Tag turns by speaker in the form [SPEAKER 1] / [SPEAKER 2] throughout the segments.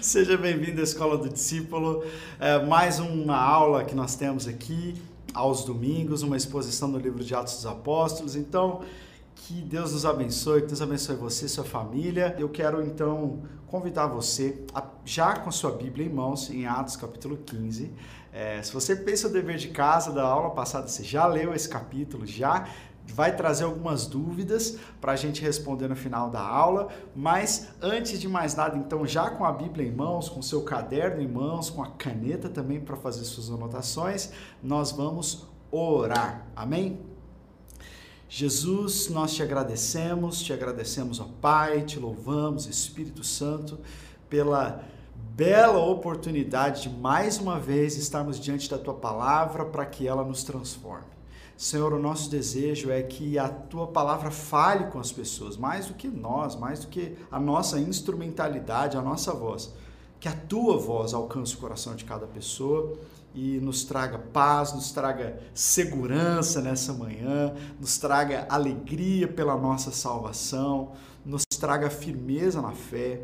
[SPEAKER 1] Seja bem-vindo à Escola do Discípulo. É, mais uma aula que nós temos aqui aos domingos, uma exposição do livro de Atos dos Apóstolos. Então, que Deus nos abençoe, que Deus abençoe você e sua família. Eu quero então convidar você, a, já com sua Bíblia em mãos, em Atos capítulo 15. É, se você pensa o dever de casa da aula passada, você já leu esse capítulo, já vai trazer algumas dúvidas para a gente responder no final da aula, mas antes de mais nada, então, já com a Bíblia em mãos, com seu caderno em mãos, com a caneta também para fazer suas anotações, nós vamos orar. Amém? Jesus, nós te agradecemos, te agradecemos, ó Pai, te louvamos, Espírito Santo, pela bela oportunidade de mais uma vez estarmos diante da tua palavra para que ela nos transforme. Senhor, o nosso desejo é que a tua palavra fale com as pessoas, mais do que nós, mais do que a nossa instrumentalidade, a nossa voz. Que a tua voz alcance o coração de cada pessoa e nos traga paz, nos traga segurança nessa manhã, nos traga alegria pela nossa salvação, nos traga firmeza na fé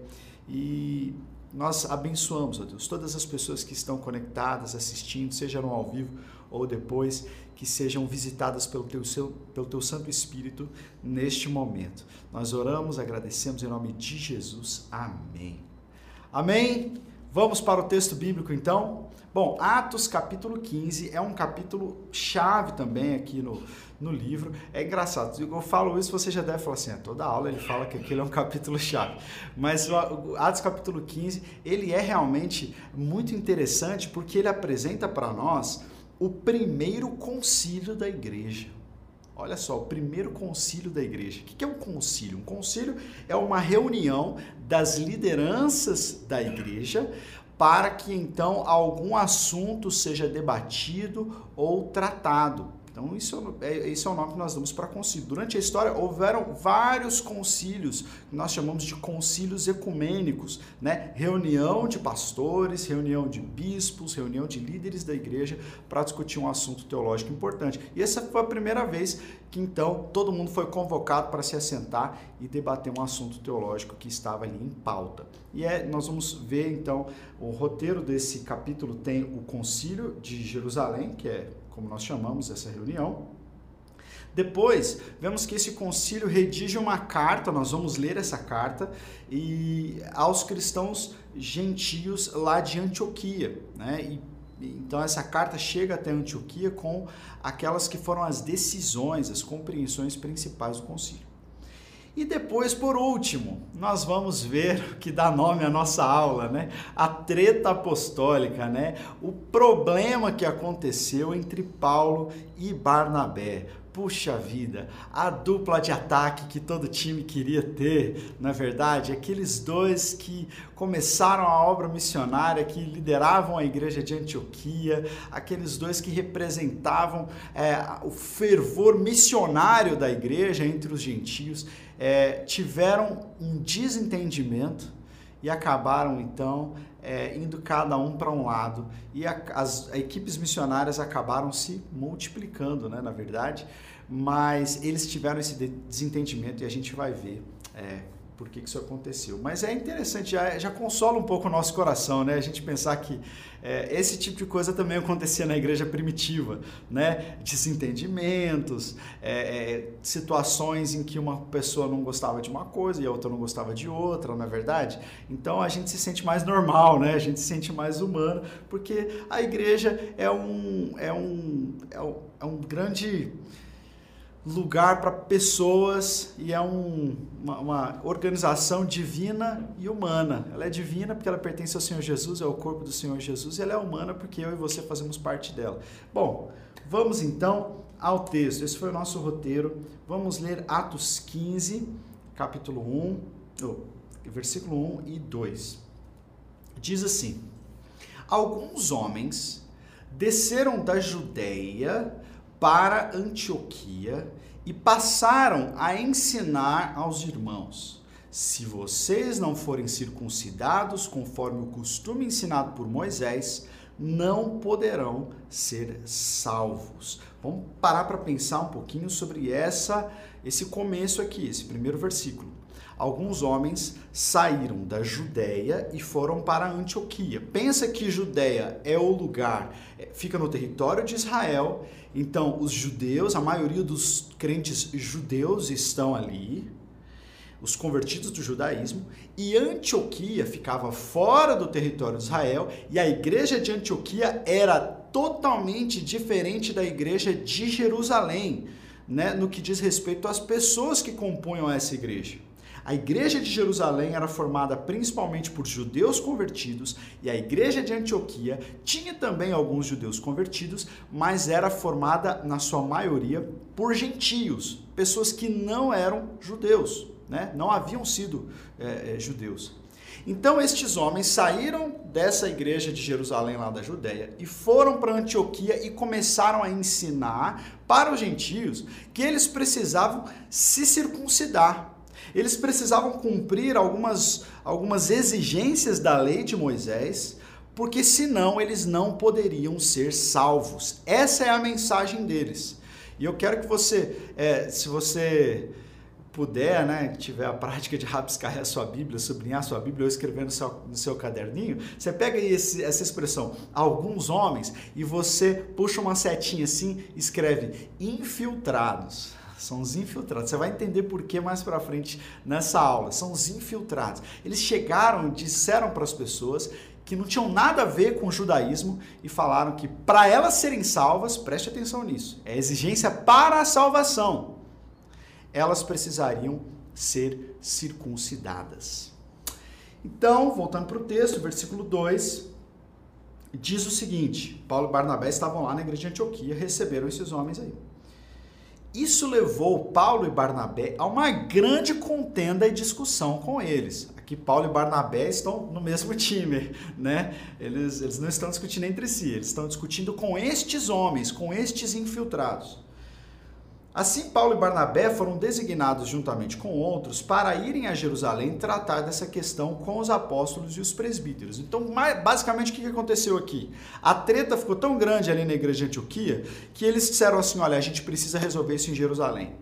[SPEAKER 1] e nós abençoamos, ó Deus, todas as pessoas que estão conectadas, assistindo, seja no ao vivo ou depois, que sejam visitadas pelo teu, seu, pelo teu Santo Espírito neste momento. Nós oramos, agradecemos em nome de Jesus. Amém. Amém? Vamos para o texto bíblico então? Bom, Atos capítulo 15 é um capítulo chave também aqui no, no livro. É engraçado, eu falo isso, você já deve falar assim, é, toda aula ele fala que aquele é um capítulo chave. Mas Atos capítulo 15, ele é realmente muito interessante porque ele apresenta para nós o primeiro concílio da igreja. Olha só, o primeiro concílio da igreja. O que é um concílio? Um concílio é uma reunião das lideranças da igreja para que então algum assunto seja debatido ou tratado. Então, isso é, esse é o nome que nós damos para concílio. Durante a história, houveram vários concílios, que nós chamamos de concílios ecumênicos, né? Reunião de pastores, reunião de bispos, reunião de líderes da igreja para discutir um assunto teológico importante. E essa foi a primeira vez que, então, todo mundo foi convocado para se assentar e debater um assunto teológico que estava ali em pauta. E é, nós vamos ver, então, o roteiro desse capítulo tem o concílio de Jerusalém, que é como nós chamamos essa reunião. Depois, vemos que esse concílio redige uma carta, nós vamos ler essa carta, e aos cristãos gentios lá de Antioquia. Né? E, então, essa carta chega até Antioquia com aquelas que foram as decisões, as compreensões principais do concílio. E depois, por último, nós vamos ver o que dá nome à nossa aula, né? A treta apostólica, né? O problema que aconteceu entre Paulo e Barnabé. Puxa vida, a dupla de ataque que todo time queria ter, na verdade, aqueles dois que começaram a obra missionária, que lideravam a igreja de Antioquia, aqueles dois que representavam é, o fervor missionário da igreja entre os gentios é, tiveram um desentendimento e acabaram então é, indo cada um para um lado. E a, as equipes missionárias acabaram se multiplicando, né, na verdade, mas eles tiveram esse desentendimento e a gente vai ver é, por que, isso aconteceu. Mas é interessante, já, já consola um pouco o nosso coração, né? A gente pensar que é, esse tipo de coisa também acontecia na igreja primitiva, né? Desentendimentos, é, é, situações em que uma pessoa não gostava de uma coisa e a outra não gostava de outra, não é verdade? Então a gente se sente mais normal, né? A gente se sente mais humano, porque a igreja é um, é um, é um, é um grande lugar para pessoas e é um, uma, uma, organização divina e humana. Ela é divina porque ela pertence ao Senhor Jesus, é o corpo do Senhor Jesus, e ela é humana porque eu e você fazemos parte dela. Bom, vamos então ao texto. Esse foi o nosso roteiro. Vamos ler Atos 15, capítulo 1, oh, versículo 1 e 2. Diz assim: Alguns homens desceram da Judéia para Antioquia e passaram a ensinar aos irmãos: se vocês não forem circuncidados conforme o costume ensinado por Moisés, não poderão ser salvos. Vamos parar para pensar um pouquinho sobre essa esse começo aqui, esse primeiro versículo. Alguns homens saíram da Judéia e foram para Antioquia. Pensa que Judéia é o lugar, é, fica no território de Israel, então os judeus, a maioria dos crentes judeus estão ali, os convertidos do judaísmo, e Antioquia ficava fora do território de Israel, e a igreja de Antioquia era totalmente diferente da igreja de Jerusalém, né, no que diz respeito às pessoas que compunham essa igreja. A igreja de Jerusalém era formada principalmente por judeus convertidos e a igreja de Antioquia tinha também alguns judeus convertidos, mas era formada na sua maioria por gentios, pessoas que não eram judeus né? não haviam sido é, judeus. Então estes homens saíram dessa igreja de Jerusalém lá da Judéia e foram para Antioquia e começaram a ensinar para os gentios que eles precisavam se circuncidar. Eles precisavam cumprir algumas, algumas exigências da lei de Moisés, porque senão eles não poderiam ser salvos. Essa é a mensagem deles. E eu quero que você, é, se você puder, né, tiver a prática de rabiscar a sua Bíblia, sublinhar a sua Bíblia ou escrever no seu, no seu caderninho, você pega esse, essa expressão, alguns homens, e você puxa uma setinha assim, escreve infiltrados. São os infiltrados. Você vai entender por que mais para frente nessa aula. São os infiltrados. Eles chegaram e disseram para as pessoas que não tinham nada a ver com o judaísmo e falaram que para elas serem salvas, preste atenção nisso, é exigência para a salvação elas precisariam ser circuncidadas. Então, voltando para o texto, versículo 2, diz o seguinte: Paulo e Barnabé estavam lá na igreja de Antioquia, receberam esses homens aí. Isso levou Paulo e Barnabé a uma grande contenda e discussão com eles. Aqui Paulo e Barnabé estão no mesmo time, né? Eles, eles não estão discutindo entre si, eles estão discutindo com estes homens, com estes infiltrados. Assim, Paulo e Barnabé foram designados juntamente com outros para irem a Jerusalém tratar dessa questão com os apóstolos e os presbíteros. Então, basicamente, o que aconteceu aqui? A treta ficou tão grande ali na igreja de Antioquia que eles disseram assim: olha, a gente precisa resolver isso em Jerusalém.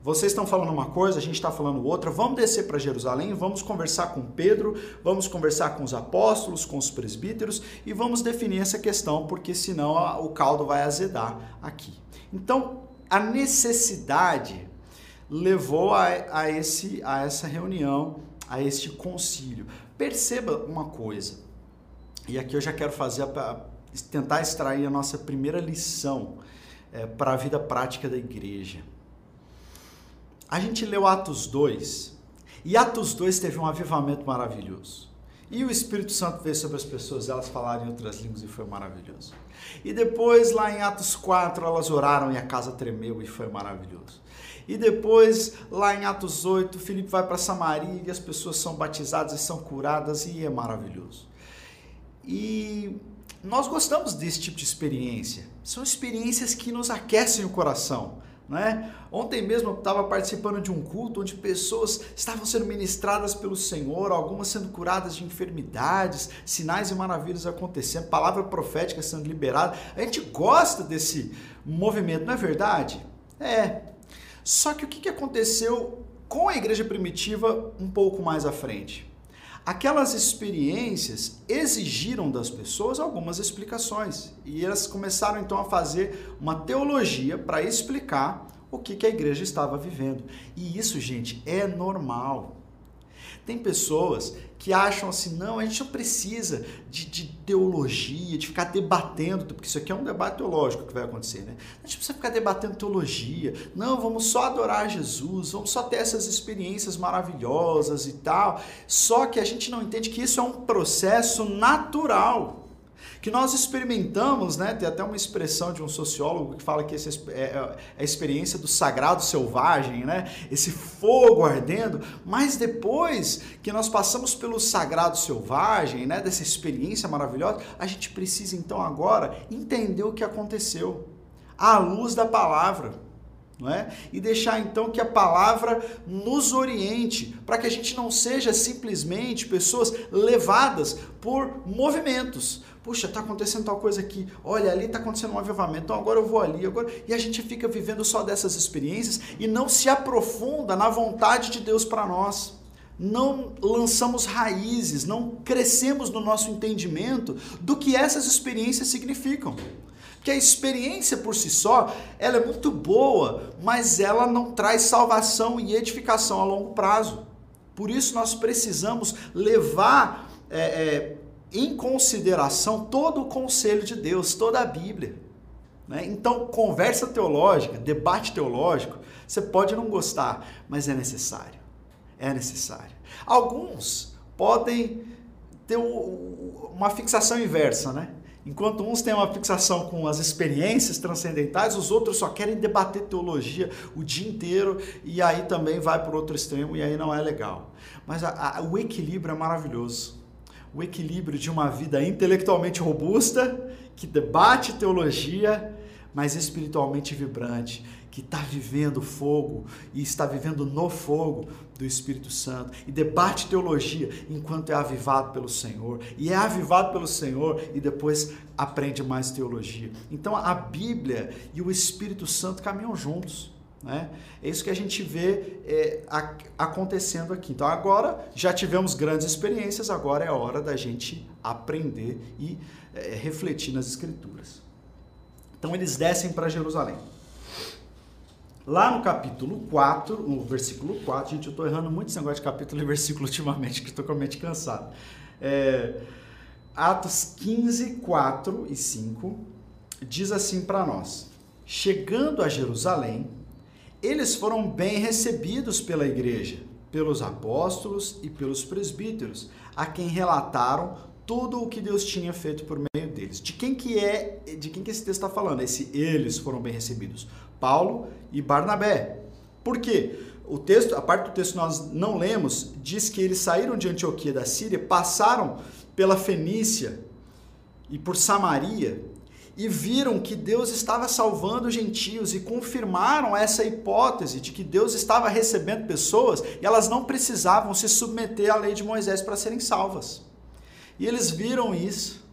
[SPEAKER 1] Vocês estão falando uma coisa, a gente está falando outra. Vamos descer para Jerusalém, vamos conversar com Pedro, vamos conversar com os apóstolos, com os presbíteros e vamos definir essa questão, porque senão o caldo vai azedar aqui. Então, a necessidade levou a, a, esse, a essa reunião, a este concílio. Perceba uma coisa, e aqui eu já quero fazer a, tentar extrair a nossa primeira lição é, para a vida prática da igreja. A gente leu Atos 2, e Atos 2 teve um avivamento maravilhoso. E o Espírito Santo veio sobre as pessoas, elas falaram em outras línguas e foi maravilhoso. E depois, lá em Atos 4, elas oraram e a casa tremeu e foi maravilhoso. E depois, lá em Atos 8, Filipe vai para Samaria e as pessoas são batizadas e são curadas e é maravilhoso. E nós gostamos desse tipo de experiência. São experiências que nos aquecem o coração. Né? Ontem mesmo eu estava participando de um culto onde pessoas estavam sendo ministradas pelo Senhor, algumas sendo curadas de enfermidades, sinais e maravilhas acontecendo, palavra profética sendo liberada. A gente gosta desse movimento, não é verdade? É. Só que o que aconteceu com a igreja primitiva um pouco mais à frente? Aquelas experiências exigiram das pessoas algumas explicações e elas começaram então a fazer uma teologia para explicar o que, que a igreja estava vivendo. E isso, gente, é normal. Tem pessoas que acham assim, não, a gente não precisa de, de, teologia, de ficar debatendo, porque isso aqui é um debate teológico que vai acontecer, né? A gente precisa ficar debatendo teologia. Não, vamos só adorar Jesus, vamos só ter essas experiências maravilhosas e tal. Só que a gente não entende que isso é um processo natural que nós experimentamos, né? Tem até uma expressão de um sociólogo que fala que essa é, é a experiência do sagrado selvagem, né? Esse fogo ardendo, mas depois que nós passamos pelo sagrado selvagem, né? Dessa experiência maravilhosa, a gente precisa então agora entender o que aconteceu à luz da palavra. não é? E deixar então que a palavra nos oriente, para que a gente não seja simplesmente pessoas levadas por movimentos. Puxa, está acontecendo tal coisa aqui. Olha, ali está acontecendo um avivamento. Então agora eu vou ali. Agora... E a gente fica vivendo só dessas experiências e não se aprofunda na vontade de Deus para nós. Não lançamos raízes, não crescemos no nosso entendimento do que essas experiências significam. Porque a experiência por si só, ela é muito boa, mas ela não traz salvação e edificação a longo prazo. Por isso nós precisamos levar é, é, em consideração todo o conselho de Deus, toda a Bíblia. Né? Então, conversa teológica, debate teológico, você pode não gostar, mas é necessário. É necessário. Alguns podem ter uma fixação inversa, né? Enquanto uns têm uma fixação com as experiências transcendentais, os outros só querem debater teologia o dia inteiro e aí também vai para outro extremo e aí não é legal. Mas a, a, o equilíbrio é maravilhoso. O equilíbrio de uma vida intelectualmente robusta, que debate teologia, mas espiritualmente vibrante, que está vivendo fogo e está vivendo no fogo do Espírito Santo e debate teologia enquanto é avivado pelo Senhor e é avivado pelo Senhor e depois aprende mais teologia. Então a Bíblia e o Espírito Santo caminham juntos. Né? É isso que a gente vê é, acontecendo aqui. Então agora já tivemos grandes experiências, agora é a hora da gente aprender e é, refletir nas Escrituras. Então eles descem para Jerusalém. Lá no capítulo 4, no versículo 4, gente, eu estou errando muito esse negócio de capítulo e versículo ultimamente, que estou com a mente cansado. É, Atos 15, 4 e 5 diz assim para nós: Chegando a Jerusalém, eles foram bem recebidos pela igreja, pelos apóstolos e pelos presbíteros, a quem relataram tudo o que Deus tinha feito por meio deles. De quem que é, de quem que esse texto está falando? Esse eles foram bem recebidos. Paulo e Barnabé. Por quê? O texto, a parte do texto que nós não lemos, diz que eles saíram de Antioquia da Síria, passaram pela Fenícia e por Samaria e viram que Deus estava salvando os gentios e confirmaram essa hipótese de que Deus estava recebendo pessoas e elas não precisavam se submeter à lei de Moisés para serem salvas. E eles viram isso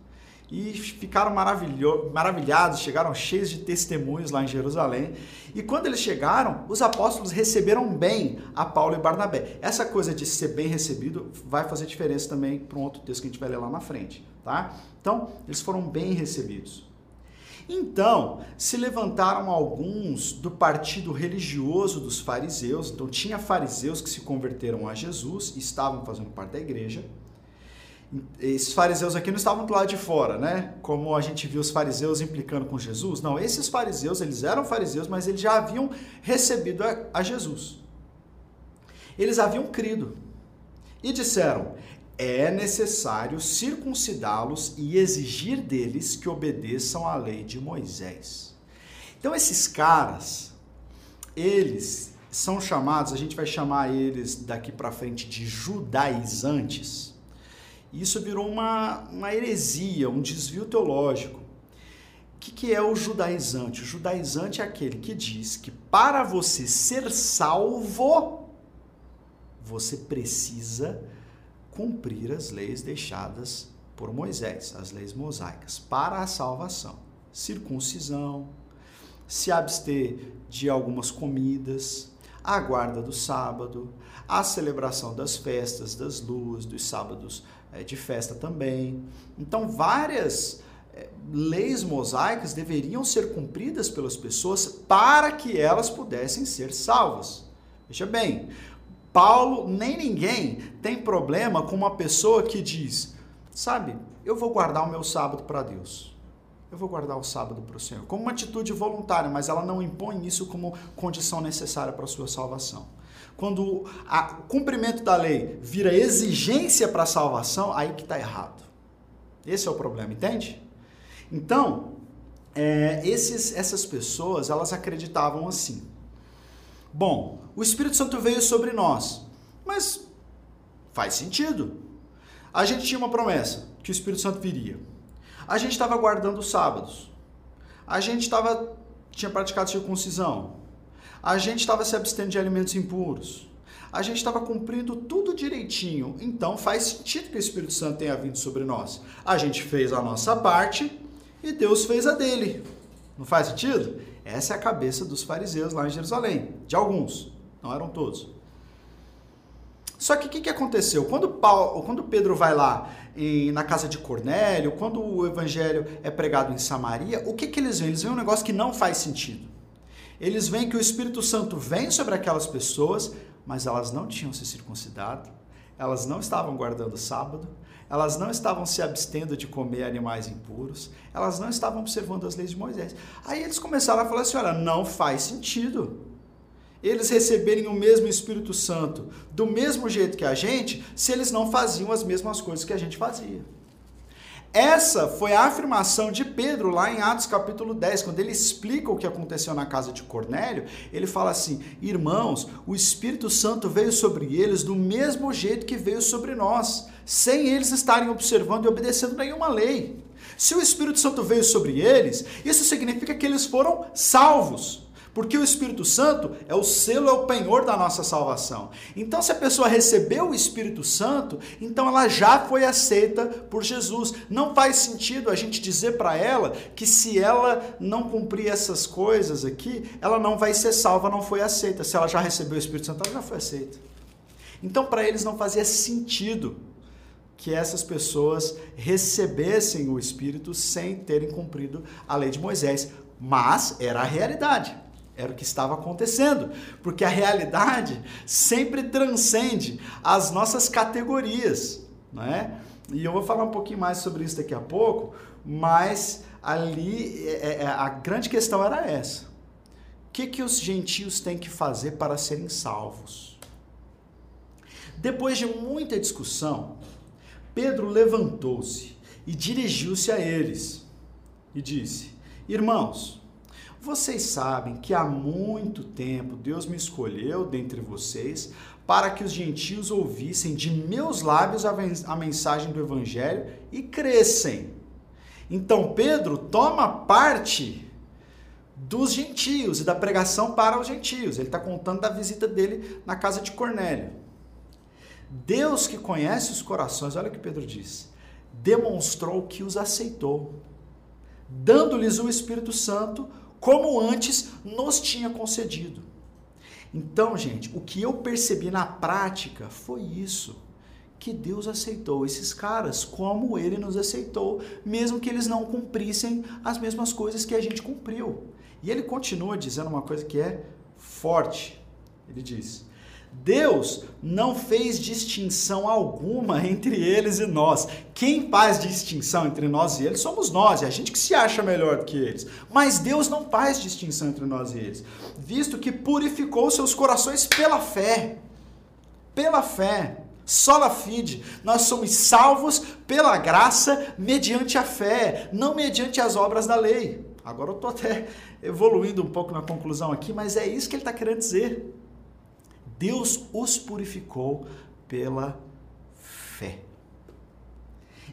[SPEAKER 1] e ficaram maravilhados, chegaram cheios de testemunhos lá em Jerusalém. E quando eles chegaram, os apóstolos receberam bem a Paulo e Barnabé. Essa coisa de ser bem recebido vai fazer diferença também para um outro texto que a gente vai ler lá na frente, tá? Então, eles foram bem recebidos. Então, se levantaram alguns do partido religioso dos fariseus, então tinha fariseus que se converteram a Jesus e estavam fazendo parte da igreja esses fariseus aqui não estavam do lado de fora, né? Como a gente viu os fariseus implicando com Jesus. Não, esses fariseus, eles eram fariseus, mas eles já haviam recebido a, a Jesus. Eles haviam crido e disseram: é necessário circuncidá-los e exigir deles que obedeçam à lei de Moisés. Então, esses caras, eles são chamados, a gente vai chamar eles daqui para frente de judaizantes isso virou uma, uma heresia, um desvio teológico. O que, que é o judaizante? O judaizante é aquele que diz que para você ser salvo, você precisa cumprir as leis deixadas por Moisés, as leis mosaicas, para a salvação. Circuncisão, se abster de algumas comidas, a guarda do sábado, a celebração das festas, das luas, dos sábados é, de festa também. Então, várias é, leis mosaicas deveriam ser cumpridas pelas pessoas para que elas pudessem ser salvas. Veja bem, Paulo nem ninguém tem problema com uma pessoa que diz, sabe, eu vou guardar o meu sábado para Deus. Eu vou guardar o sábado para o Senhor. Como uma atitude voluntária, mas ela não impõe isso como condição necessária para a sua salvação. Quando o cumprimento da lei vira exigência para a salvação, aí que está errado. Esse é o problema, entende? Então, é, esses, essas pessoas, elas acreditavam assim. Bom, o Espírito Santo veio sobre nós, mas faz sentido. A gente tinha uma promessa que o Espírito Santo viria. A gente estava guardando os sábados. A gente tava, tinha praticado circuncisão. a gente estava se abstendo de alimentos impuros, a gente estava cumprindo tudo direitinho, então faz sentido que o Espírito Santo tenha vindo sobre nós. A gente fez a nossa parte e Deus fez a dele. Não faz sentido? Essa é a cabeça dos fariseus lá em Jerusalém, de alguns, não eram todos. Só que o que, que aconteceu? Quando, Paulo, quando Pedro vai lá em, na casa de Cornélio, quando o evangelho é pregado em Samaria, o que, que eles veem? Eles veem um negócio que não faz sentido. Eles veem que o Espírito Santo vem sobre aquelas pessoas, mas elas não tinham se circuncidado, elas não estavam guardando o sábado, elas não estavam se abstendo de comer animais impuros, elas não estavam observando as leis de Moisés. Aí eles começaram a falar assim: olha, não faz sentido eles receberem o mesmo Espírito Santo do mesmo jeito que a gente, se eles não faziam as mesmas coisas que a gente fazia. Essa foi a afirmação de Pedro lá em Atos capítulo 10, quando ele explica o que aconteceu na casa de Cornélio, ele fala assim: "Irmãos, o Espírito Santo veio sobre eles do mesmo jeito que veio sobre nós, sem eles estarem observando e obedecendo nenhuma lei. Se o Espírito Santo veio sobre eles, isso significa que eles foram salvos. Porque o Espírito Santo é o selo, é o penhor da nossa salvação. Então, se a pessoa recebeu o Espírito Santo, então ela já foi aceita por Jesus. Não faz sentido a gente dizer para ela que se ela não cumprir essas coisas aqui, ela não vai ser salva, não foi aceita. Se ela já recebeu o Espírito Santo, ela já foi aceita. Então, para eles não fazia sentido que essas pessoas recebessem o Espírito sem terem cumprido a lei de Moisés. Mas era a realidade. Era o que estava acontecendo, porque a realidade sempre transcende as nossas categorias, não é? E eu vou falar um pouquinho mais sobre isso daqui a pouco, mas ali é, é, a grande questão era essa: o que, que os gentios têm que fazer para serem salvos? Depois de muita discussão, Pedro levantou-se e dirigiu-se a eles e disse: Irmãos, vocês sabem que há muito tempo Deus me escolheu dentre vocês para que os gentios ouvissem de meus lábios a mensagem do evangelho e crescem. Então Pedro toma parte dos gentios e da pregação para os gentios. Ele está contando da visita dele na casa de Cornélio. Deus que conhece os corações, olha o que Pedro diz, demonstrou que os aceitou, dando-lhes o Espírito Santo como antes nos tinha concedido. Então, gente, o que eu percebi na prática foi isso. Que Deus aceitou esses caras como ele nos aceitou, mesmo que eles não cumprissem as mesmas coisas que a gente cumpriu. E ele continua dizendo uma coisa que é forte. Ele diz: Deus não fez distinção alguma entre eles e nós. Quem faz distinção entre nós e eles somos nós, é a gente que se acha melhor do que eles. Mas Deus não faz distinção entre nós e eles, visto que purificou seus corações pela fé. Pela fé. Sola fide, nós somos salvos pela graça mediante a fé, não mediante as obras da lei. Agora eu estou até evoluindo um pouco na conclusão aqui, mas é isso que ele está querendo dizer. Deus os purificou pela fé.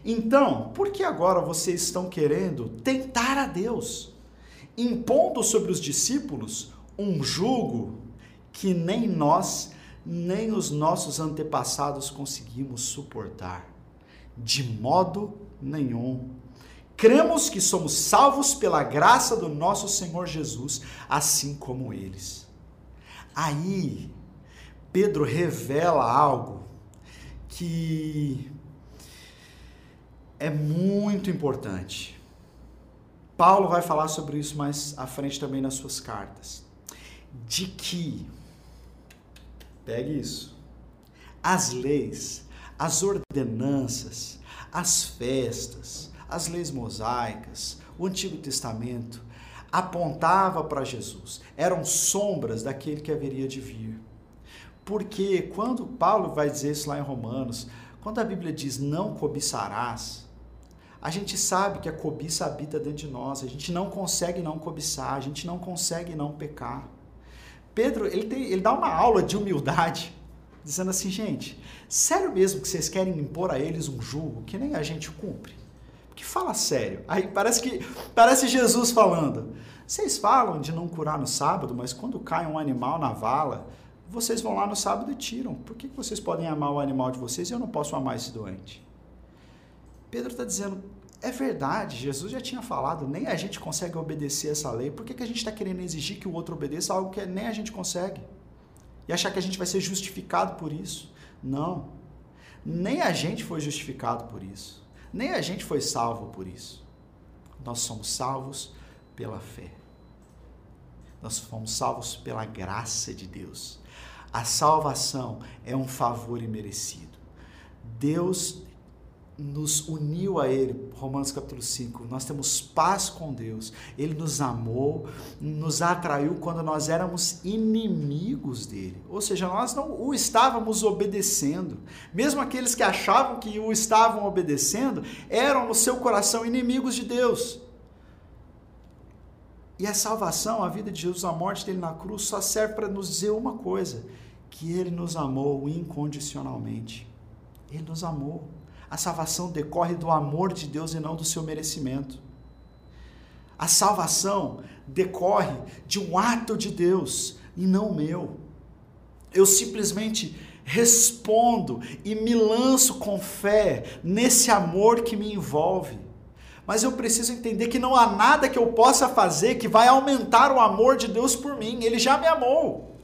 [SPEAKER 1] Então, por que agora vocês estão querendo tentar a Deus, impondo sobre os discípulos um jugo que nem nós, nem os nossos antepassados conseguimos suportar? De modo nenhum. Cremos que somos salvos pela graça do nosso Senhor Jesus, assim como eles. Aí Pedro revela algo que é muito importante. Paulo vai falar sobre isso mais à frente também nas suas cartas. De que, pegue isso, as leis, as ordenanças, as festas, as leis mosaicas, o Antigo Testamento apontava para Jesus, eram sombras daquele que haveria de vir. Porque quando Paulo vai dizer isso lá em Romanos, quando a Bíblia diz não cobiçarás, a gente sabe que a cobiça habita dentro de nós, a gente não consegue não cobiçar, a gente não consegue não pecar. Pedro, ele, tem, ele dá uma aula de humildade, dizendo assim, gente, sério mesmo que vocês querem impor a eles um julgo que nem a gente cumpre? que fala sério. Aí parece que parece Jesus falando. Vocês falam de não curar no sábado, mas quando cai um animal na vala, vocês vão lá no sábado e tiram. Por que vocês podem amar o animal de vocês e eu não posso amar esse doente? Pedro está dizendo, é verdade, Jesus já tinha falado, nem a gente consegue obedecer essa lei. Por que, que a gente está querendo exigir que o outro obedeça algo que nem a gente consegue? E achar que a gente vai ser justificado por isso? Não. Nem a gente foi justificado por isso. Nem a gente foi salvo por isso. Nós somos salvos pela fé. Nós fomos salvos pela graça de Deus. A salvação é um favor imerecido. Deus nos uniu a Ele, Romanos capítulo 5. Nós temos paz com Deus. Ele nos amou, nos atraiu quando nós éramos inimigos dele. Ou seja, nós não o estávamos obedecendo. Mesmo aqueles que achavam que o estavam obedecendo, eram no seu coração inimigos de Deus. E a salvação, a vida de Jesus, a morte dele na cruz, só serve para nos dizer uma coisa: que ele nos amou incondicionalmente. Ele nos amou. A salvação decorre do amor de Deus e não do seu merecimento. A salvação decorre de um ato de Deus e não meu. Eu simplesmente respondo e me lanço com fé nesse amor que me envolve. Mas eu preciso entender que não há nada que eu possa fazer que vai aumentar o amor de Deus por mim. Ele já me amou.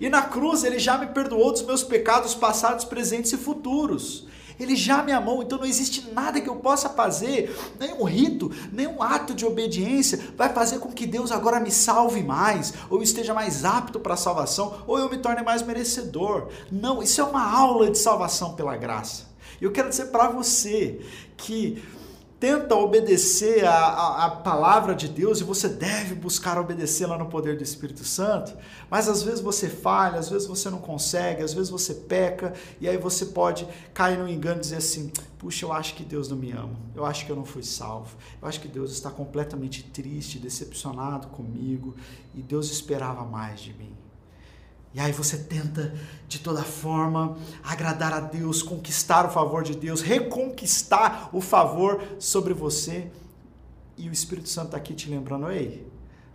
[SPEAKER 1] E na cruz ele já me perdoou dos meus pecados passados, presentes e futuros. Ele já me amou, então não existe nada que eu possa fazer, nenhum rito, nenhum ato de obediência vai fazer com que Deus agora me salve mais, ou esteja mais apto para a salvação, ou eu me torne mais merecedor. Não, isso é uma aula de salvação pela graça. E eu quero dizer para você que tenta obedecer a, a, a, palavra de Deus e você deve buscar obedecê-la no poder do Espírito Santo, mas às vezes você falha, às vezes você não consegue, às vezes você peca e aí você pode cair no engano e dizer assim: puxa, eu acho que Deus não me ama, eu acho que eu não fui salvo, eu acho que Deus está completamente triste, decepcionado comigo e Deus esperava mais de mim. E aí você tenta de toda forma agradar a Deus, conquistar o favor de Deus, reconquistar o favor sobre você. E o Espírito Santo está aqui te lembrando: ei,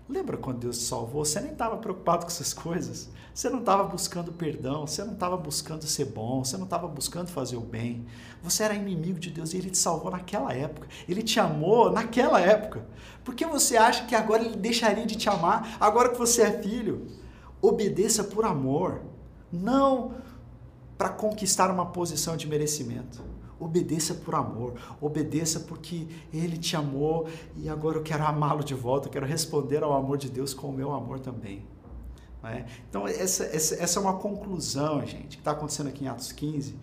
[SPEAKER 1] lembra quando Deus te salvou? Você nem estava preocupado com essas coisas. Você não estava buscando perdão, você não estava buscando ser bom, você não estava buscando fazer o bem. Você era inimigo de Deus e Ele te salvou naquela época. Ele te amou naquela época. Por que você acha que agora Ele deixaria de te amar, agora que você é filho? Obedeça por amor, não para conquistar uma posição de merecimento. Obedeça por amor, obedeça porque Ele te amou e agora eu quero amá-lo de volta, eu quero responder ao amor de Deus com o meu amor também. É? Então, essa, essa, essa é uma conclusão, gente, que está acontecendo aqui em Atos 15,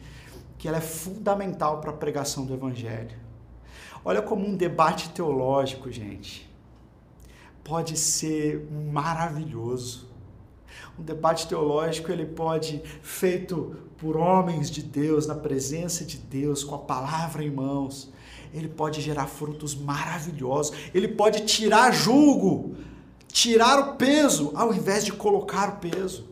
[SPEAKER 1] que ela é fundamental para a pregação do Evangelho. Olha como um debate teológico, gente, pode ser maravilhoso um debate teológico ele pode feito por homens de Deus, na presença de Deus, com a palavra em mãos, ele pode gerar frutos maravilhosos. Ele pode tirar julgo, tirar o peso, ao invés de colocar o peso.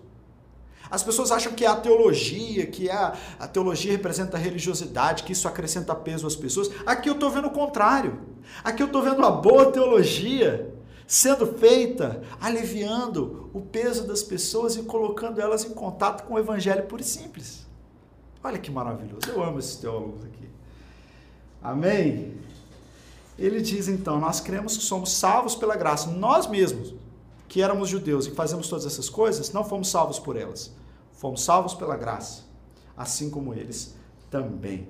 [SPEAKER 1] As pessoas acham que é a teologia, que é a, a teologia representa a religiosidade, que isso acrescenta peso às pessoas. Aqui eu estou vendo o contrário. Aqui eu estou vendo a boa teologia sendo feita, aliviando o peso das pessoas e colocando elas em contato com o evangelho puro e simples. Olha que maravilhoso. Eu amo esses teólogos aqui. Amém? Ele diz então: Nós cremos que somos salvos pela graça. Nós mesmos, que éramos judeus e fazemos todas essas coisas, não fomos salvos por elas. Fomos salvos pela graça, assim como eles também.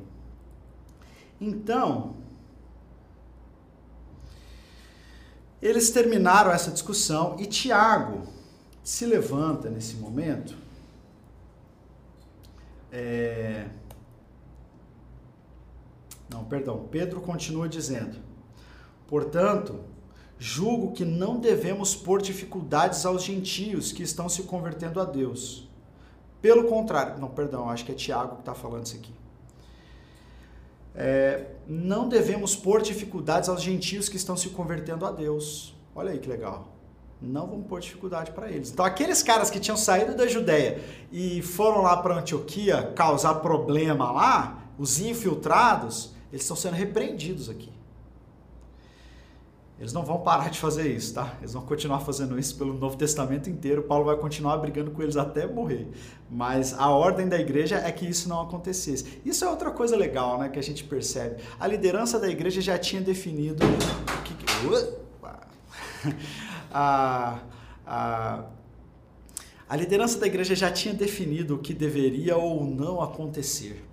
[SPEAKER 1] Então, Eles terminaram essa discussão e Tiago se levanta nesse momento. É... Não, perdão. Pedro continua dizendo: Portanto, julgo que não devemos pôr dificuldades aos gentios que estão se convertendo a Deus. Pelo contrário, não, perdão, acho que é Tiago que está falando isso aqui. É, não devemos pôr dificuldades aos gentios que estão se convertendo a Deus. Olha aí que legal. Não vamos pôr dificuldade para eles. Então, aqueles caras que tinham saído da Judéia e foram lá para Antioquia causar problema lá, os infiltrados, eles estão sendo repreendidos aqui. Eles não vão parar de fazer isso, tá? Eles vão continuar fazendo isso pelo Novo Testamento inteiro. Paulo vai continuar brigando com eles até morrer. Mas a ordem da igreja é que isso não acontecesse. Isso é outra coisa legal, né? Que a gente percebe. A liderança da igreja já tinha definido. Que... a, a, a liderança da igreja já tinha definido o que deveria ou não acontecer.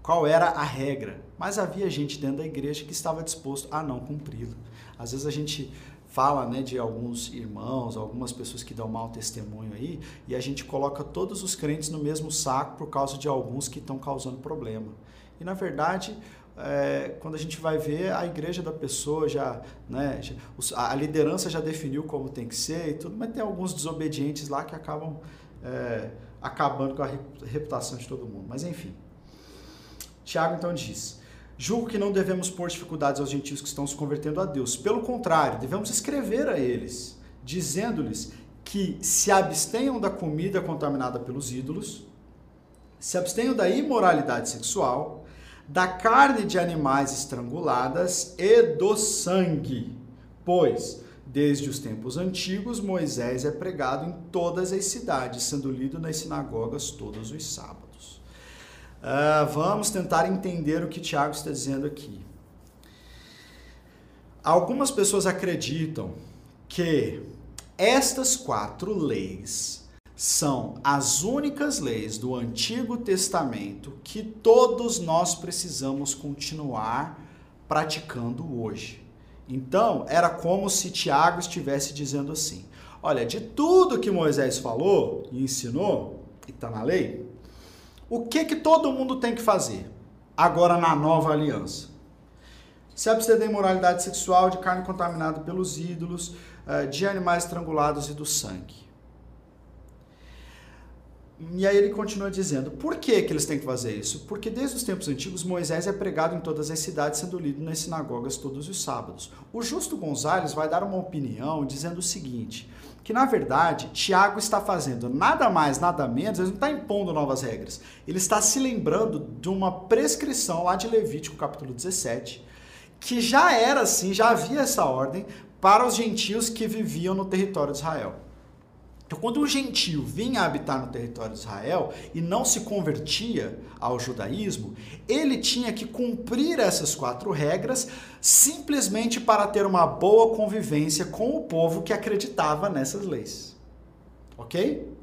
[SPEAKER 1] Qual era a regra? Mas havia gente dentro da igreja que estava disposto a não cumpri-la. Às vezes a gente fala né, de alguns irmãos, algumas pessoas que dão mau testemunho aí, e a gente coloca todos os crentes no mesmo saco por causa de alguns que estão causando problema. E na verdade, é, quando a gente vai ver, a igreja da pessoa já, né, já, a liderança já definiu como tem que ser e tudo, mas tem alguns desobedientes lá que acabam é, acabando com a reputação de todo mundo. Mas enfim. Tiago então diz: Julgo que não devemos pôr dificuldades aos gentios que estão se convertendo a Deus. Pelo contrário, devemos escrever a eles, dizendo-lhes que se abstenham da comida contaminada pelos ídolos, se abstenham da imoralidade sexual, da carne de animais estranguladas e do sangue. Pois, desde os tempos antigos, Moisés é pregado em todas as cidades, sendo lido nas sinagogas todos os sábados. Uh, vamos tentar entender o que Tiago está dizendo aqui. Algumas pessoas acreditam que estas quatro leis são as únicas leis do Antigo Testamento que todos nós precisamos continuar praticando hoje. Então, era como se Tiago estivesse dizendo assim: olha, de tudo que Moisés falou e ensinou, e está na lei, o que que todo mundo tem que fazer agora na nova aliança? Se abster da imoralidade sexual, de carne contaminada pelos ídolos, eh, de animais estrangulados e do sangue. E aí ele continua dizendo, por que, que eles têm que fazer isso? Porque desde os tempos antigos Moisés é pregado em todas as cidades, sendo lido nas sinagogas todos os sábados. O Justo Gonzalez vai dar uma opinião dizendo o seguinte, que na verdade Tiago está fazendo nada mais, nada menos, ele não está impondo novas regras. Ele está se lembrando de uma prescrição lá de Levítico capítulo 17, que já era assim, já havia essa ordem para os gentios que viviam no território de Israel. Então, quando um gentio vinha habitar no território de Israel e não se convertia ao judaísmo, ele tinha que cumprir essas quatro regras simplesmente para ter uma boa convivência com o povo que acreditava nessas leis. Ok?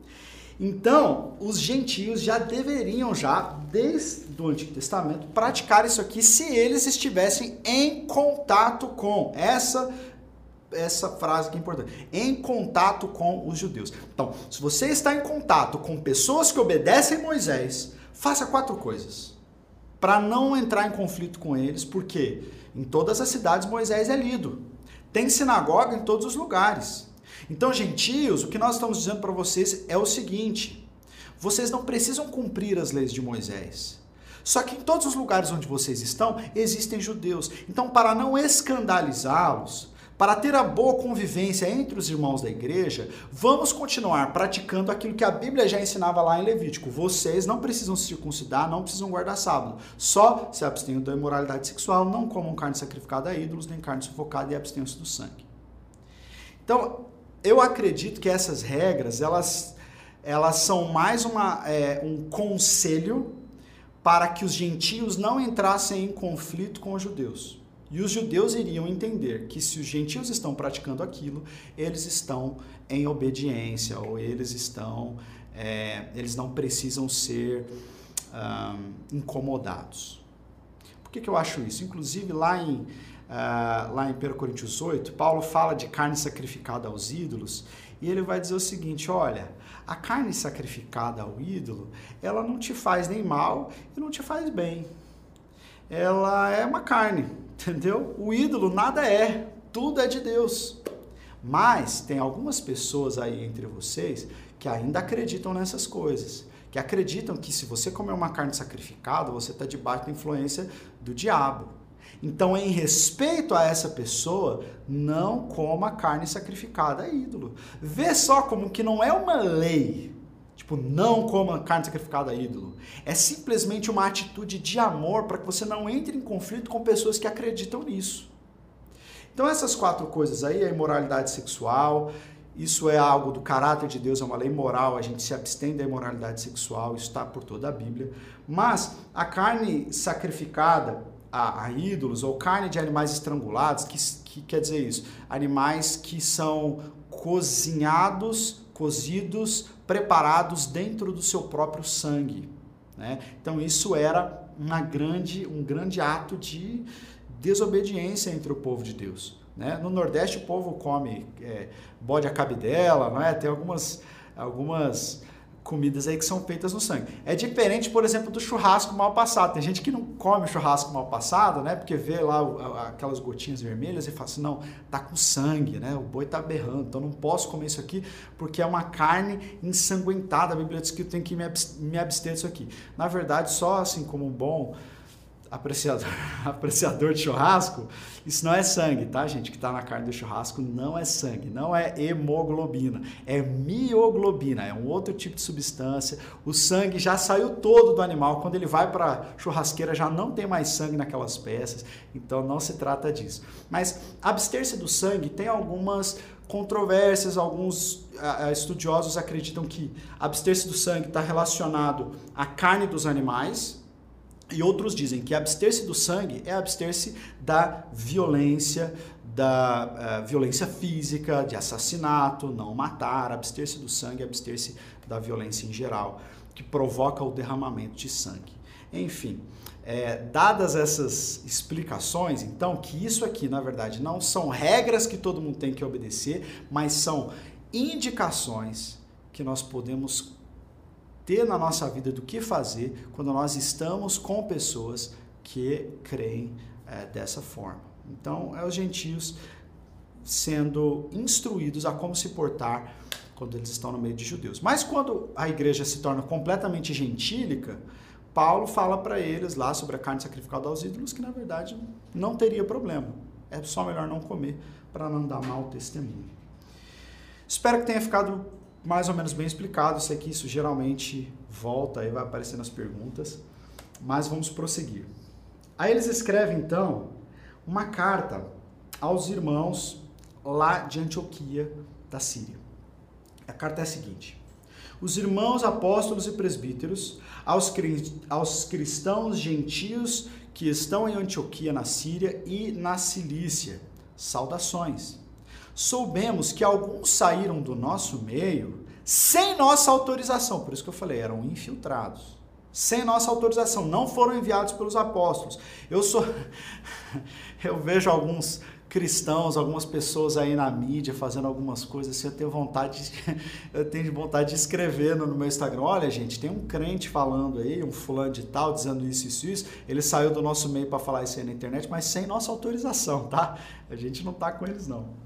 [SPEAKER 1] Então, os gentios já deveriam já, desde o Antigo Testamento, praticar isso aqui se eles estivessem em contato com essa essa frase que é importante. Em contato com os judeus. Então, se você está em contato com pessoas que obedecem Moisés, faça quatro coisas. Para não entrar em conflito com eles, porque em todas as cidades Moisés é lido. Tem sinagoga em todos os lugares. Então, gentios, o que nós estamos dizendo para vocês é o seguinte: vocês não precisam cumprir as leis de Moisés. Só que em todos os lugares onde vocês estão, existem judeus. Então, para não escandalizá-los, para ter a boa convivência entre os irmãos da igreja, vamos continuar praticando aquilo que a Bíblia já ensinava lá em Levítico. Vocês não precisam se circuncidar, não precisam guardar sábado. Só se abstenham da imoralidade sexual, não comam carne sacrificada a ídolos, nem carne sufocada e abstenham-se do sangue. Então, eu acredito que essas regras, elas, elas são mais uma, é, um conselho para que os gentios não entrassem em conflito com os judeus. E os judeus iriam entender que se os gentios estão praticando aquilo, eles estão em obediência ou eles estão, é, eles não precisam ser um, incomodados. Por que, que eu acho isso? Inclusive lá em, uh, lá em 1 Coríntios 8, Paulo fala de carne sacrificada aos ídolos e ele vai dizer o seguinte: olha, a carne sacrificada ao ídolo, ela não te faz nem mal e não te faz bem. Ela é uma carne, Entendeu? O ídolo nada é, tudo é de Deus. Mas tem algumas pessoas aí entre vocês que ainda acreditam nessas coisas. Que acreditam que se você comer uma carne sacrificada, você está debaixo da influência do diabo. Então, em respeito a essa pessoa, não coma carne sacrificada a ídolo. Vê só como que não é uma lei, Tipo, não coma carne sacrificada a ídolo. É simplesmente uma atitude de amor para que você não entre em conflito com pessoas que acreditam nisso. Então essas quatro coisas aí, a imoralidade sexual, isso é algo do caráter de Deus, é uma lei moral, a gente se abstém da imoralidade sexual, isso está por toda a Bíblia. Mas a carne sacrificada a, a ídolos ou carne de animais estrangulados, que, que quer dizer isso? Animais que são cozinhados, cozidos, preparados dentro do seu próprio sangue. Né? Então isso era uma grande, um grande ato de desobediência entre o povo de Deus. Né? No Nordeste o povo come é, bode a cabidela, não é? tem algumas, algumas comidas aí que são feitas no sangue. É diferente, por exemplo, do churrasco mal passado. Tem gente que não come churrasco mal passado, né? Porque vê lá aquelas gotinhas vermelhas e fala assim, não, tá com sangue, né? O boi tá berrando, então não posso comer isso aqui porque é uma carne ensanguentada. A Bíblia diz que eu tenho que me abster disso aqui. Na verdade, só assim como um bom apreciador, apreciador de churrasco, isso não é sangue, tá, gente? Que está na carne do churrasco não é sangue, não é hemoglobina, é mioglobina, é um outro tipo de substância. O sangue já saiu todo do animal, quando ele vai para churrasqueira já não tem mais sangue naquelas peças, então não se trata disso. Mas abster-se do sangue tem algumas controvérsias, alguns estudiosos acreditam que abster-se do sangue está relacionado à carne dos animais, e outros dizem que abster-se do sangue é abster-se da violência, da uh, violência física, de assassinato, não matar, abster-se do sangue, abster-se da violência em geral, que provoca o derramamento de sangue. Enfim, é, dadas essas explicações, então, que isso aqui, na verdade, não são regras que todo mundo tem que obedecer, mas são indicações que nós podemos ter na nossa vida do que fazer quando nós estamos com pessoas que creem é, dessa forma. Então, é os gentios sendo instruídos a como se portar quando eles estão no meio de judeus. Mas quando a igreja se torna completamente gentílica, Paulo fala para eles lá sobre a carne sacrificada aos ídolos que na verdade não teria problema. É só melhor não comer para não dar mau testemunho. Espero que tenha ficado mais ou menos bem explicado. Sei que isso geralmente volta e vai aparecer nas perguntas, mas vamos prosseguir. Aí eles escrevem então uma carta aos irmãos lá de Antioquia da Síria. A carta é a seguinte: Os irmãos apóstolos e presbíteros, aos, aos cristãos gentios que estão em Antioquia na Síria e na Cilícia, saudações soubemos que alguns saíram do nosso meio sem nossa autorização. Por isso que eu falei, eram infiltrados. Sem nossa autorização, não foram enviados pelos apóstolos. Eu sou eu vejo alguns cristãos, algumas pessoas aí na mídia fazendo algumas coisas assim, eu tenho vontade de, eu tenho vontade de escrever no, meu Instagram, olha gente, tem um crente falando aí, um fulano de tal, dizendo isso, isso, isso, ele saiu do nosso meio para falar isso aí na internet, mas sem nossa autorização, tá? A gente não tá com eles não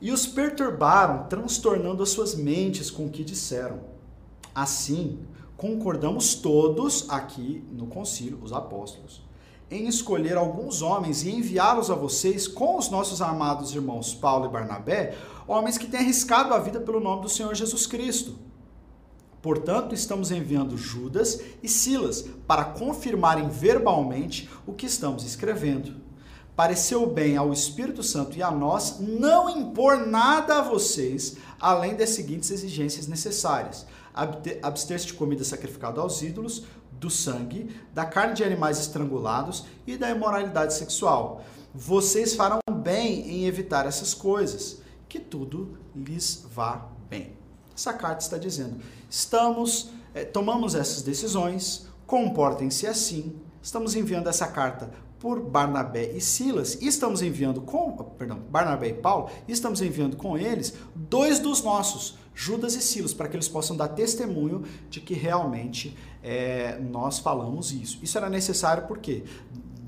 [SPEAKER 1] e os perturbaram, transtornando as suas mentes com o que disseram. Assim, concordamos todos aqui no concílio, os apóstolos, em escolher alguns homens e enviá-los a vocês com os nossos amados irmãos Paulo e Barnabé, homens que têm arriscado a vida pelo nome do Senhor Jesus Cristo. Portanto, estamos enviando Judas e Silas para confirmarem verbalmente o que estamos escrevendo pareceu bem ao Espírito Santo e a nós não impor nada a vocês além das seguintes exigências necessárias: abster-se de comida sacrificada aos ídolos, do sangue, da carne de animais estrangulados e da imoralidade sexual. Vocês farão bem em evitar essas coisas, que tudo lhes vá bem. Essa carta está dizendo: estamos, eh, tomamos essas decisões, comportem-se assim. Estamos enviando essa carta por Barnabé e Silas, e estamos enviando com, perdão, Barnabé e Paulo, e estamos enviando com eles dois dos nossos, Judas e Silas, para que eles possam dar testemunho de que realmente é, nós falamos isso. Isso era necessário porque,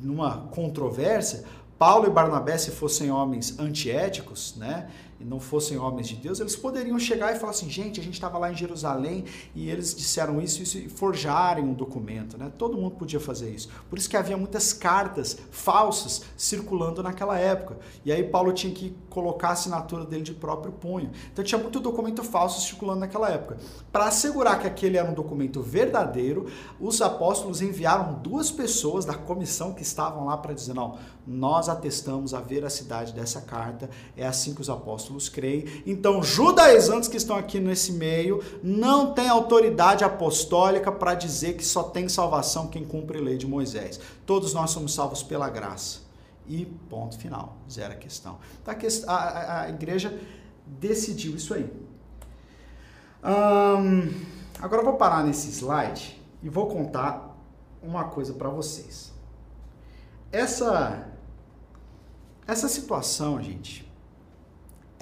[SPEAKER 1] numa controvérsia, Paulo e Barnabé, se fossem homens antiéticos, né, e não fossem homens de Deus, eles poderiam chegar e falar assim: gente, a gente estava lá em Jerusalém e eles disseram isso, isso e forjarem um documento. Né? Todo mundo podia fazer isso. Por isso que havia muitas cartas falsas circulando naquela época. E aí Paulo tinha que colocar a assinatura dele de próprio punho. Então tinha muito documento falso circulando naquela época. Para assegurar que aquele era um documento verdadeiro, os apóstolos enviaram duas pessoas da comissão que estavam lá para dizer: não, nós atestamos a veracidade dessa carta, é assim que os apóstolos creem. Então, judaizantes que estão aqui nesse meio não têm autoridade apostólica para dizer que só tem salvação quem cumpre a lei de Moisés. Todos nós somos salvos pela graça. E ponto final, zero a questão. Então, a, a, a igreja decidiu isso aí. Hum, agora eu vou parar nesse slide e vou contar uma coisa para vocês. Essa essa situação, gente,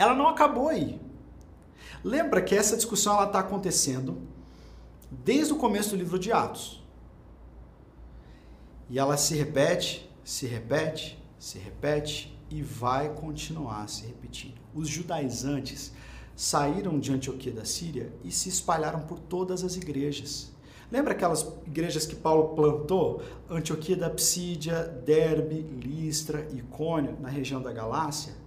[SPEAKER 1] ela não acabou aí. Lembra que essa discussão está acontecendo desde o começo do livro de Atos. E ela se repete, se repete, se repete e vai continuar se repetindo. Os judaizantes saíram de Antioquia da Síria e se espalharam por todas as igrejas. Lembra aquelas igrejas que Paulo plantou? Antioquia da Psídia, Derbe, Listra, Icônio, na região da Galácia?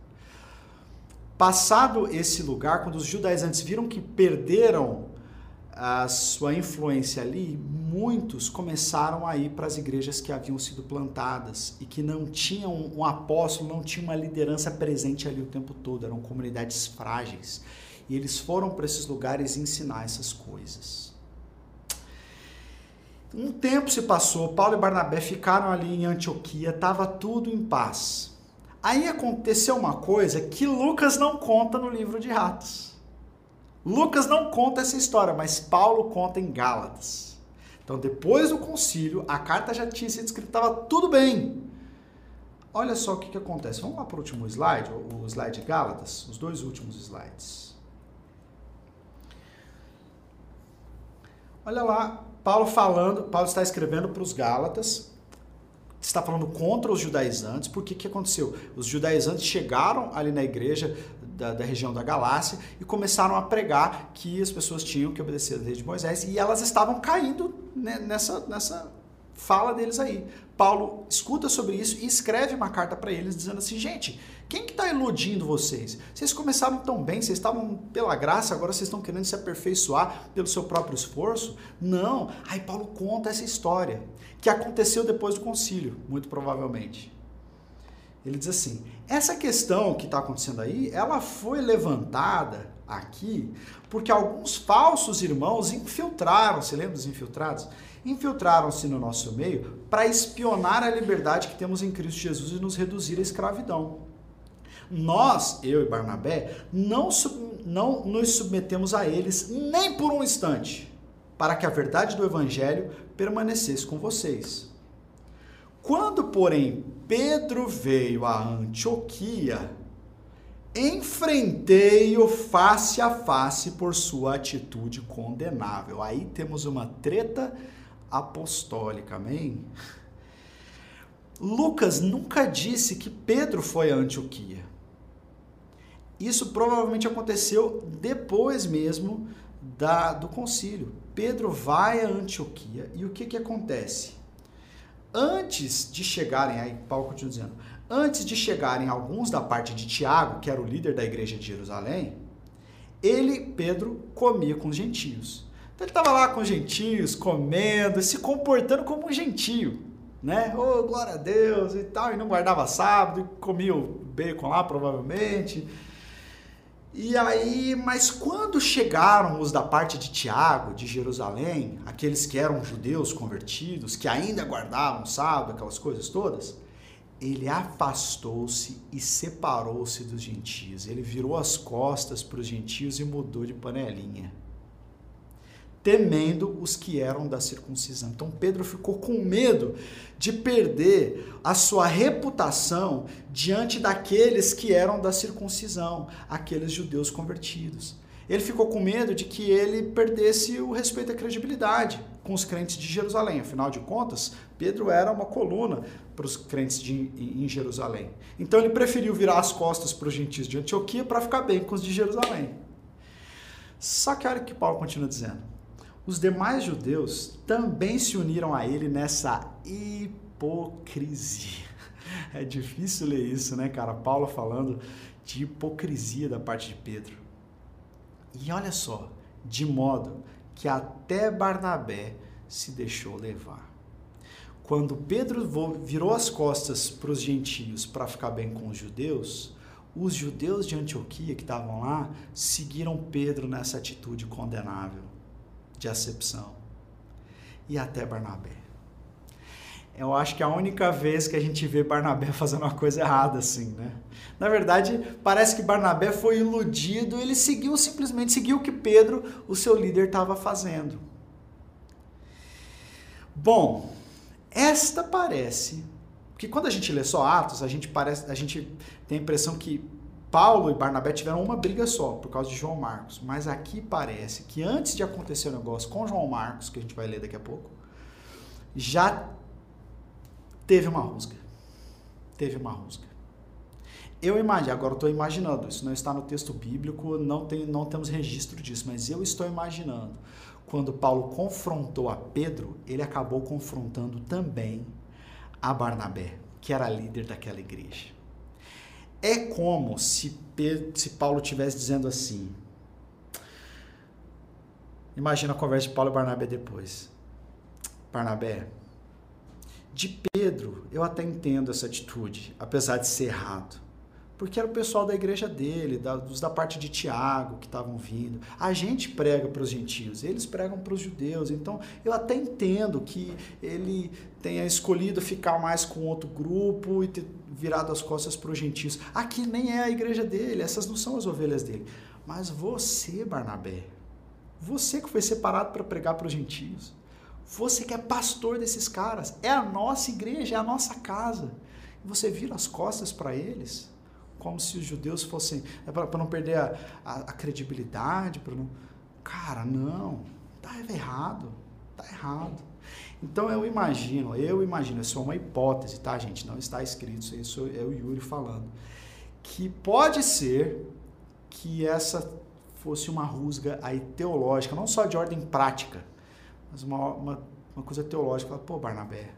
[SPEAKER 1] Passado esse lugar, quando os judaizantes viram que perderam a sua influência ali, muitos começaram a ir para as igrejas que haviam sido plantadas e que não tinham um apóstolo, não tinham uma liderança presente ali o tempo todo, eram comunidades frágeis. E eles foram para esses lugares ensinar essas coisas. Um tempo se passou, Paulo e Barnabé ficaram ali em Antioquia, estava tudo em paz. Aí aconteceu uma coisa que Lucas não conta no livro de Atos. Lucas não conta essa história, mas Paulo conta em Gálatas. Então, depois do concílio, a carta já tinha sido escrita, estava tudo bem. Olha só o que, que acontece. Vamos lá para o último slide, o slide de Gálatas, os dois últimos slides. Olha lá, Paulo falando, Paulo está escrevendo para os Gálatas, está falando contra os judaizantes, porque que aconteceu? Os judaizantes chegaram ali na igreja da, da, região da Galácia e começaram a pregar que as pessoas tinham que obedecer a lei de Moisés e elas estavam caindo nessa, nessa fala deles aí. Paulo escuta sobre isso e escreve uma carta para eles dizendo assim, gente, quem que está iludindo vocês? Vocês começaram tão bem, vocês estavam pela graça, agora vocês estão querendo se aperfeiçoar pelo seu próprio esforço? Não. Aí Paulo conta essa história que aconteceu depois do concílio, muito provavelmente. Ele diz assim: essa questão que está acontecendo aí, ela foi levantada aqui porque alguns falsos irmãos infiltraram, se lembra dos infiltrados? Infiltraram-se no nosso meio para espionar a liberdade que temos em Cristo Jesus e nos reduzir à escravidão. Nós, eu e Barnabé, não, não nos submetemos a eles nem por um instante, para que a verdade do Evangelho permanecesse com vocês. Quando, porém, Pedro veio a Antioquia, enfrentei-o face a face por sua atitude condenável. Aí temos uma treta apostólica, amém? Lucas nunca disse que Pedro foi a Antioquia. Isso provavelmente aconteceu depois mesmo da, do concílio. Pedro vai a Antioquia e o que, que acontece? Antes de chegarem, aí Paulo continua dizendo, antes de chegarem alguns da parte de Tiago, que era o líder da igreja de Jerusalém, ele, Pedro, comia com os gentios. Ele estava lá com os gentios, comendo, se comportando como um gentio, né? Oh, glória a Deus e tal, e não guardava sábado, e comia o bacon lá, provavelmente. E aí, mas quando chegaram os da parte de Tiago, de Jerusalém, aqueles que eram judeus convertidos, que ainda guardavam sábado, aquelas coisas todas, ele afastou-se e separou-se dos gentios. Ele virou as costas para os gentios e mudou de panelinha temendo os que eram da circuncisão. Então Pedro ficou com medo de perder a sua reputação diante daqueles que eram da circuncisão, aqueles judeus convertidos. Ele ficou com medo de que ele perdesse o respeito e a credibilidade com os crentes de Jerusalém. Afinal de contas, Pedro era uma coluna para os crentes de, em Jerusalém. Então ele preferiu virar as costas para os gentios de Antioquia para ficar bem com os de Jerusalém. Só que olha o que Paulo continua dizendo. Os demais judeus também se uniram a ele nessa hipocrisia. É difícil ler isso, né, cara? Paulo falando de hipocrisia da parte de Pedro. E olha só, de modo que até Barnabé se deixou levar. Quando Pedro virou as costas para os gentios para ficar bem com os judeus, os judeus de Antioquia que estavam lá seguiram Pedro nessa atitude condenável de acepção. E até Barnabé. Eu acho que é a única vez que a gente vê Barnabé fazendo uma coisa errada assim, né? Na verdade, parece que Barnabé foi iludido, ele seguiu simplesmente seguiu o que Pedro, o seu líder, estava fazendo. Bom, esta parece que quando a gente lê só Atos, a gente parece, a gente tem a impressão que Paulo e Barnabé tiveram uma briga só por causa de João Marcos, mas aqui parece que antes de acontecer o negócio com João Marcos, que a gente vai ler daqui a pouco, já teve uma rusga. Teve uma rusga. Eu imagino, agora estou imaginando, isso não está no texto bíblico, não, tem, não temos registro disso, mas eu estou imaginando. Quando Paulo confrontou a Pedro, ele acabou confrontando também a Barnabé, que era líder daquela igreja. É como se, Pedro, se Paulo estivesse dizendo assim. Imagina a conversa de Paulo e Barnabé depois. Barnabé, de Pedro eu até entendo essa atitude, apesar de ser errado porque era o pessoal da igreja dele, da, dos da parte de Tiago que estavam vindo. A gente prega para os gentios, eles pregam para os judeus. Então eu até entendo que ele tenha escolhido ficar mais com outro grupo e ter virado as costas para os gentios. Aqui nem é a igreja dele, essas não são as ovelhas dele. Mas você, Barnabé, você que foi separado para pregar para os gentios, você que é pastor desses caras, é a nossa igreja, é a nossa casa. Você vira as costas para eles como se os judeus fossem. É para não perder a, a, a credibilidade, para não. Cara, não. Tá errado. Tá errado. Então eu imagino, eu imagino, é só uma hipótese, tá, gente? Não está escrito, isso é o Yuri falando. Que pode ser que essa fosse uma rusga aí teológica, não só de ordem prática, mas uma, uma, uma coisa teológica. Pô, Barnabé,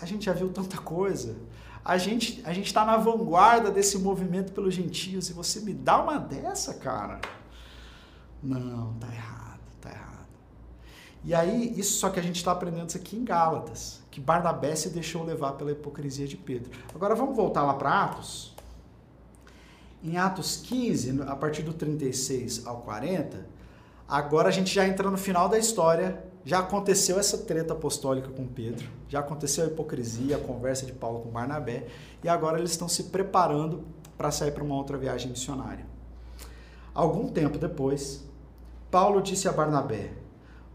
[SPEAKER 1] a gente já viu tanta coisa a gente a gente está na vanguarda desse movimento pelos gentios e você me dá uma dessa, cara? Não, tá errado, tá errado. E aí, isso só que a gente está aprendendo isso aqui em Gálatas, que Barnabé se deixou levar pela hipocrisia de Pedro. Agora vamos voltar lá para Atos. Em Atos 15, a partir do 36 ao 40, agora a gente já entra no final da história já aconteceu essa treta apostólica com Pedro, já aconteceu a hipocrisia, a conversa de Paulo com Barnabé, e agora eles estão se preparando para sair para uma outra viagem missionária. Algum tempo depois, Paulo disse a Barnabé: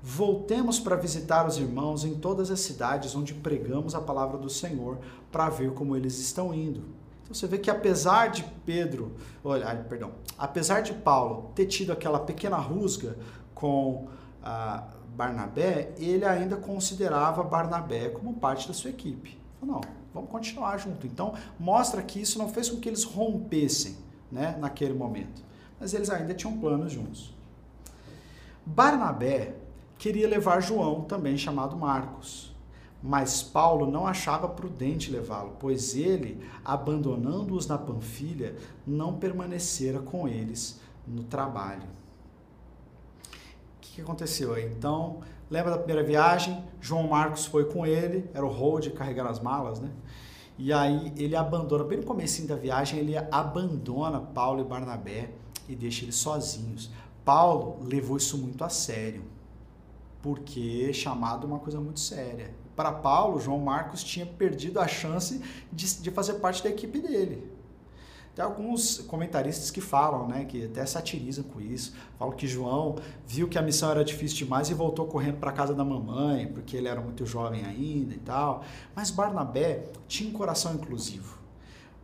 [SPEAKER 1] Voltemos para visitar os irmãos em todas as cidades onde pregamos a palavra do Senhor, para ver como eles estão indo. Então você vê que apesar de Pedro, olha, perdão, apesar de Paulo ter tido aquela pequena rusga com a Barnabé, ele ainda considerava Barnabé como parte da sua equipe. Falou, não, vamos continuar junto. Então, mostra que isso não fez com que eles rompessem né, naquele momento. Mas eles ainda tinham planos juntos. Barnabé queria levar João, também chamado Marcos. Mas Paulo não achava prudente levá-lo, pois ele, abandonando-os na Panfilha, não permanecera com eles no trabalho que aconteceu? Então, lembra da primeira viagem? João Marcos foi com ele, era o hold carregando as malas, né? E aí ele abandona, bem no começo da viagem, ele abandona Paulo e Barnabé e deixa eles sozinhos. Paulo levou isso muito a sério, porque chamado uma coisa muito séria. Para Paulo, João Marcos tinha perdido a chance de, de fazer parte da equipe dele. Tem alguns comentaristas que falam, né, que até satirizam com isso, falam que João viu que a missão era difícil demais e voltou correndo para casa da mamãe, porque ele era muito jovem ainda e tal. Mas Barnabé tinha um coração inclusivo.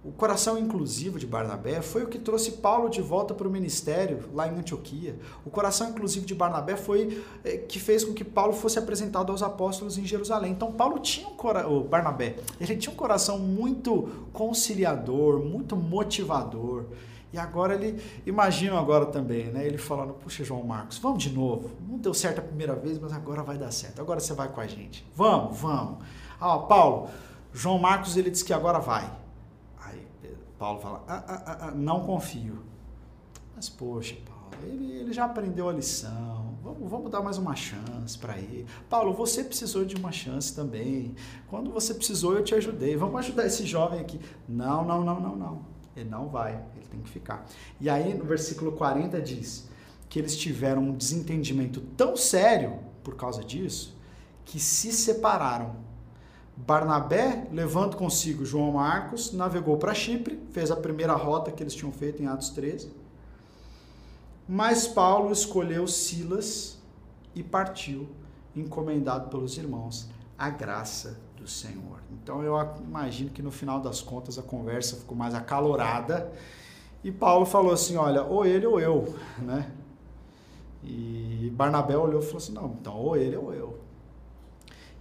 [SPEAKER 1] O coração inclusivo de Barnabé foi o que trouxe Paulo de volta para o ministério lá em Antioquia. O coração inclusivo de Barnabé foi é, que fez com que Paulo fosse apresentado aos apóstolos em Jerusalém. Então Paulo tinha um coração, Barnabé, ele tinha um coração muito conciliador, muito motivador. E agora ele, imagino agora também, né? Ele falando, puxa, João Marcos, vamos de novo. Não deu certo a primeira vez, mas agora vai dar certo. Agora você vai com a gente. Vamos, vamos. Ah, Paulo, João Marcos, ele disse que agora vai. Paulo fala, ah, ah, ah, ah não confio. Mas, poxa, Paulo, ele, ele já aprendeu a lição. Vamos, vamos dar mais uma chance para ele. Paulo, você precisou de uma chance também. Quando você precisou, eu te ajudei. Vamos ajudar esse jovem aqui. Não, não, não, não, não. Ele não vai, ele tem que ficar. E aí no versículo 40 diz que eles tiveram um desentendimento tão sério por causa disso que se separaram. Barnabé, levando consigo João Marcos, navegou para Chipre, fez a primeira rota que eles tinham feito em Atos 13. Mas Paulo escolheu Silas e partiu, encomendado pelos irmãos, a graça do Senhor. Então eu imagino que no final das contas a conversa ficou mais acalorada e Paulo falou assim: olha, ou ele ou eu, né? E Barnabé olhou e falou assim: não, então ou ele ou eu.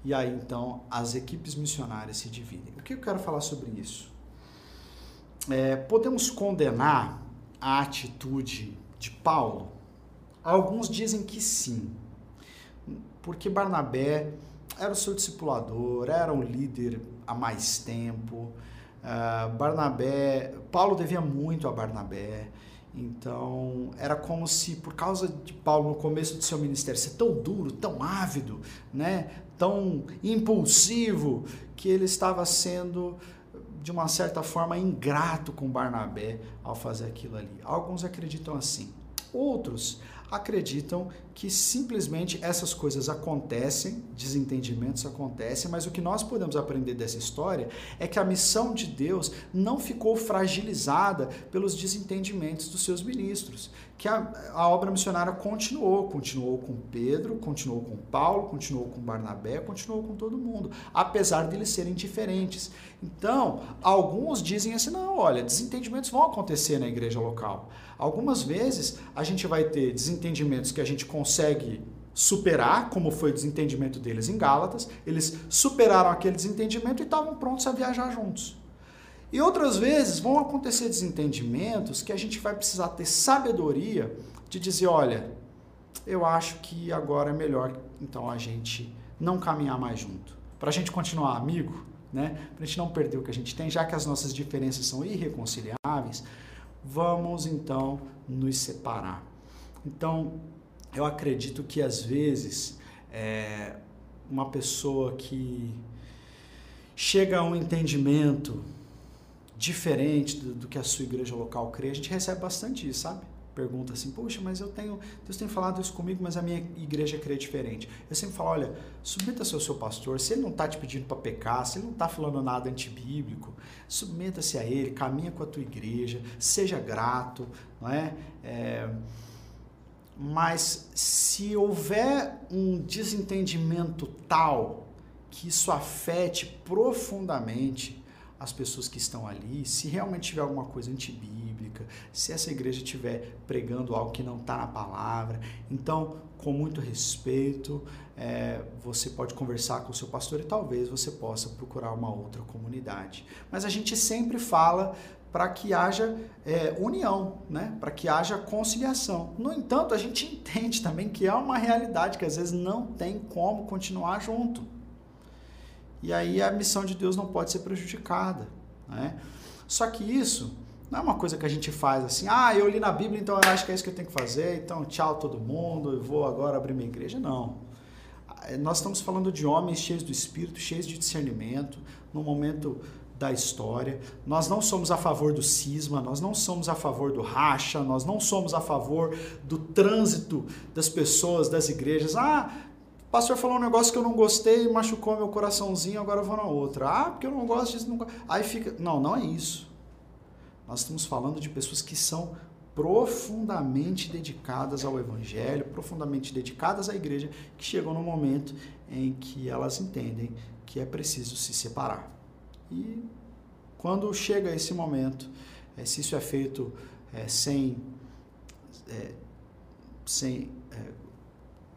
[SPEAKER 1] E aí então as equipes missionárias se dividem. O que eu quero falar sobre isso? É, podemos condenar a atitude de Paulo? Alguns dizem que sim, porque Barnabé era o seu discipulador, era um líder há mais tempo. Uh, Barnabé, Paulo devia muito a Barnabé. Então, era como se, por causa de Paulo no começo do seu ministério ser tão duro, tão ávido, né, tão impulsivo, que ele estava sendo, de uma certa forma, ingrato com Barnabé ao fazer aquilo ali. Alguns acreditam assim. Outros acreditam que simplesmente essas coisas acontecem, desentendimentos acontecem, mas o que nós podemos aprender dessa história é que a missão de Deus não ficou fragilizada pelos desentendimentos dos seus ministros, que a, a obra missionária continuou, continuou com Pedro, continuou com Paulo, continuou com Barnabé, continuou com todo mundo, apesar de eles serem diferentes. Então, alguns dizem assim: não, olha, desentendimentos vão acontecer na igreja local. Algumas vezes a gente vai ter desentendimentos que a gente consegue superar, como foi o desentendimento deles em Gálatas. Eles superaram aquele desentendimento e estavam prontos a viajar juntos. E outras vezes vão acontecer desentendimentos que a gente vai precisar ter sabedoria de dizer, olha, eu acho que agora é melhor então a gente não caminhar mais junto. Para a gente continuar amigo, né? Para a gente não perder o que a gente tem, já que as nossas diferenças são irreconciliáveis, vamos então nos separar. Então, eu acredito que às vezes é, uma pessoa que chega a um entendimento diferente do, do, que a sua igreja local crê, a gente recebe bastante isso, sabe? Pergunta assim, poxa, mas eu tenho, Deus tem falado isso comigo, mas a minha igreja crê diferente. Eu sempre falo, olha, submeta-se ao seu pastor, se ele não está te pedindo para pecar, se ele não está falando nada antibíblico, submeta-se a ele, caminha com a tua igreja, seja grato, não é? é mas se houver um desentendimento tal que isso afete profundamente as pessoas que estão ali, se realmente tiver alguma coisa antibíblica, se essa igreja estiver pregando algo que não está na palavra, então, com muito respeito, é, você pode conversar com o seu pastor e talvez você possa procurar uma outra comunidade. Mas a gente sempre fala para que haja é, união, né? para que haja conciliação. No entanto, a gente entende também que é uma realidade que às vezes não tem como continuar junto. E aí a missão de Deus não pode ser prejudicada. Né? Só que isso não é uma coisa que a gente faz assim, ah, eu li na Bíblia, então eu acho que é isso que eu tenho que fazer, então tchau todo mundo, eu vou agora abrir minha igreja. Não. É, nós estamos falando de homens cheios do Espírito, cheios de discernimento, no momento da história. Nós não somos a favor do cisma, nós não somos a favor do racha, nós não somos a favor do trânsito das pessoas, das igrejas. Ah, o pastor falou um negócio que eu não gostei, machucou meu coraçãozinho, agora eu vou na outra. Ah, porque eu não gosto disso. Não... Aí fica. Não, não é isso. Nós estamos falando de pessoas que são profundamente dedicadas ao Evangelho, profundamente dedicadas à igreja, que chegam no momento em que elas entendem que é preciso se separar. E Quando chega esse momento, é, se isso é feito é, sem, é, sem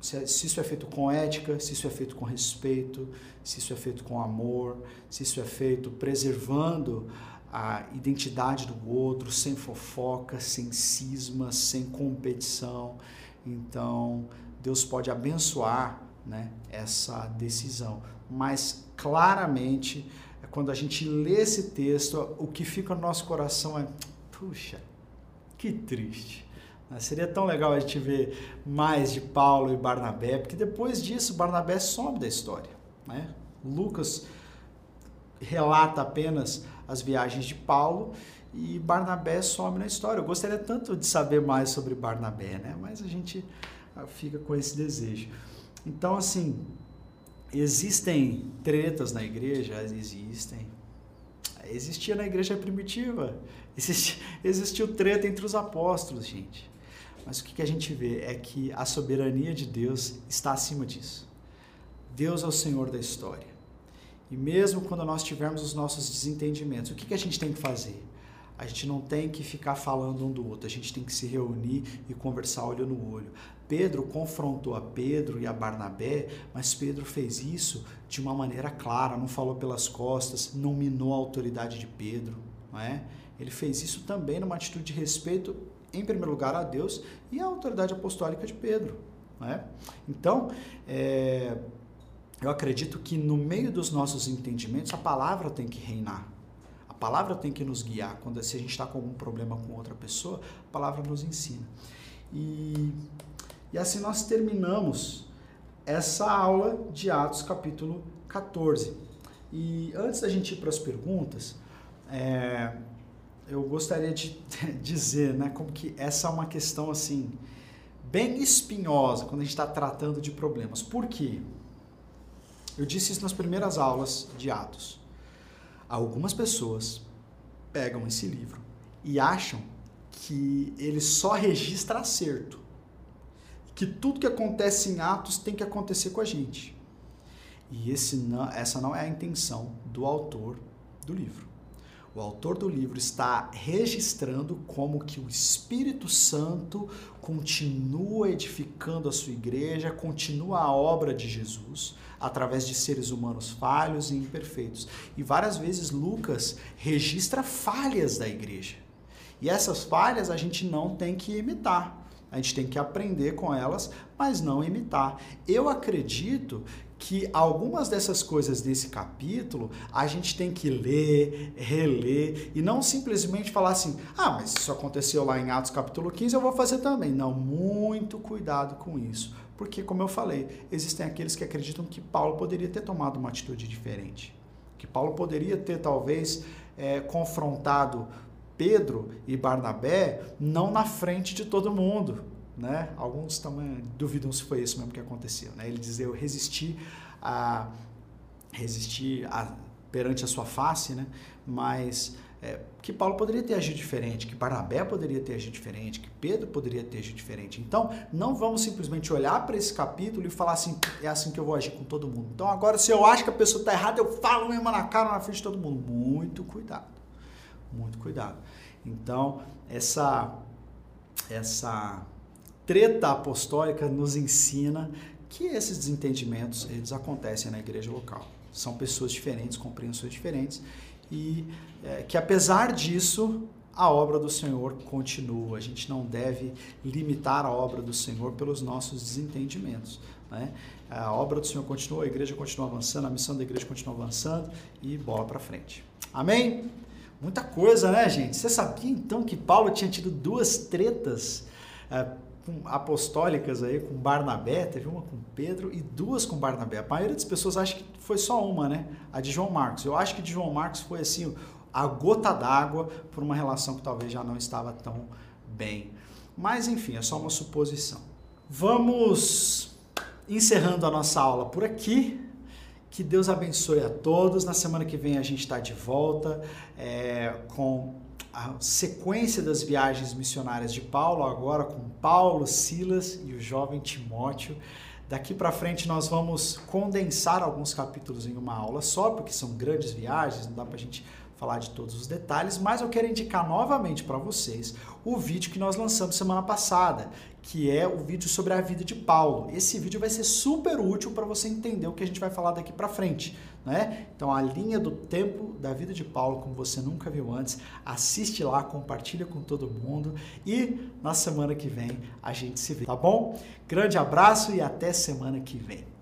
[SPEAKER 1] se, se isso é feito com ética, se isso é feito com respeito, se isso é feito com amor, se isso é feito preservando a identidade do outro, sem fofoca, sem cisma, sem competição. Então, Deus pode abençoar né, essa decisão. Mas, claramente, quando a gente lê esse texto, o que fica no nosso coração é: puxa, que triste. Seria tão legal a gente ver mais de Paulo e Barnabé, porque depois disso Barnabé some da história. Né? Lucas relata apenas as viagens de Paulo e Barnabé some na história. Eu gostaria tanto de saber mais sobre Barnabé, né? mas a gente ah, fica com esse desejo. Então, assim, existem tretas na igreja? Existem. Existia na igreja primitiva. Existiu, existiu treta entre os apóstolos, gente. Mas o que a gente vê é que a soberania de Deus está acima disso. Deus é o Senhor da história. E mesmo quando nós tivermos os nossos desentendimentos, o que a gente tem que fazer? A gente não tem que ficar falando um do outro, a gente tem que se reunir e conversar olho no olho. Pedro confrontou a Pedro e a Barnabé, mas Pedro fez isso de uma maneira clara, não falou pelas costas, não minou a autoridade de Pedro, não é? Ele fez isso também numa atitude de respeito em primeiro lugar, a Deus e a autoridade apostólica de Pedro. Né? Então, é, eu acredito que no meio dos nossos entendimentos, a palavra tem que reinar. A palavra tem que nos guiar. Quando se a gente está com algum problema com outra pessoa, a palavra nos ensina. E, e assim nós terminamos essa aula de Atos capítulo 14. E antes da gente ir para as perguntas, é, eu gostaria de dizer, né, como que essa é uma questão assim bem espinhosa quando a gente está tratando de problemas. Por quê? Eu disse isso nas primeiras aulas de Atos. Algumas pessoas pegam esse livro e acham que ele só registra acerto, que tudo que acontece em Atos tem que acontecer com a gente. E esse não, essa não é a intenção do autor do livro. O autor do livro está registrando como que o Espírito Santo continua edificando a sua igreja, continua a obra de Jesus através de seres humanos falhos e imperfeitos. E várias vezes Lucas registra falhas da igreja. E essas falhas a gente não tem que imitar. A gente tem que aprender com elas, mas não imitar. Eu acredito que algumas dessas coisas desse capítulo a gente tem que ler, reler e não simplesmente falar assim: ah, mas isso aconteceu lá em Atos capítulo 15, eu vou fazer também. Não, muito cuidado com isso. Porque, como eu falei, existem aqueles que acreditam que Paulo poderia ter tomado uma atitude diferente. Que Paulo poderia ter, talvez, é, confrontado Pedro e Barnabé não na frente de todo mundo, né? Alguns também duvidam se foi isso mesmo que aconteceu, né? Ele diz: "Eu resisti a resistir a, perante a sua face, né? Mas é, que Paulo poderia ter agido diferente, que Barnabé poderia ter agido diferente, que Pedro poderia ter agido diferente. Então, não vamos simplesmente olhar para esse capítulo e falar assim, é assim que eu vou agir com todo mundo. Então, agora, se eu acho que a pessoa está errada, eu falo mesmo na cara, na frente de todo mundo. Muito cuidado, muito cuidado. Então, essa, essa treta apostólica nos ensina que esses desentendimentos eles acontecem na igreja local. São pessoas diferentes, compreensões diferentes e é, que apesar disso a obra do Senhor continua. A gente não deve limitar a obra do Senhor pelos nossos desentendimentos. Né? A obra do Senhor continua, a igreja continua avançando, a missão da igreja continua avançando e bola para frente. Amém? Muita coisa, né, gente? Você sabia então que Paulo tinha tido duas tretas é, apostólicas aí com Barnabé? Teve uma com Pedro e duas com Barnabé. A maioria das pessoas acha que foi só uma, né? A de João Marcos. Eu acho que de João Marcos foi assim a gota d'água por uma relação que talvez já não estava tão bem. Mas enfim, é só uma suposição. Vamos encerrando a nossa aula por aqui. Que Deus abençoe a todos. Na semana que vem a gente está de volta é, com a sequência das viagens missionárias de Paulo, agora com Paulo, Silas e o jovem Timóteo. Daqui para frente nós vamos condensar alguns capítulos em uma aula só, porque são grandes viagens, não dá para a gente falar de todos os detalhes, mas eu quero indicar novamente para vocês o vídeo que nós lançamos semana passada, que é o vídeo sobre a vida de Paulo. Esse vídeo vai ser super útil para você entender o que a gente vai falar daqui para frente, né? Então a linha do tempo da vida de Paulo, como você nunca viu antes, assiste lá, compartilha com todo mundo e na semana que vem a gente se vê, tá bom? Grande abraço e até semana que vem.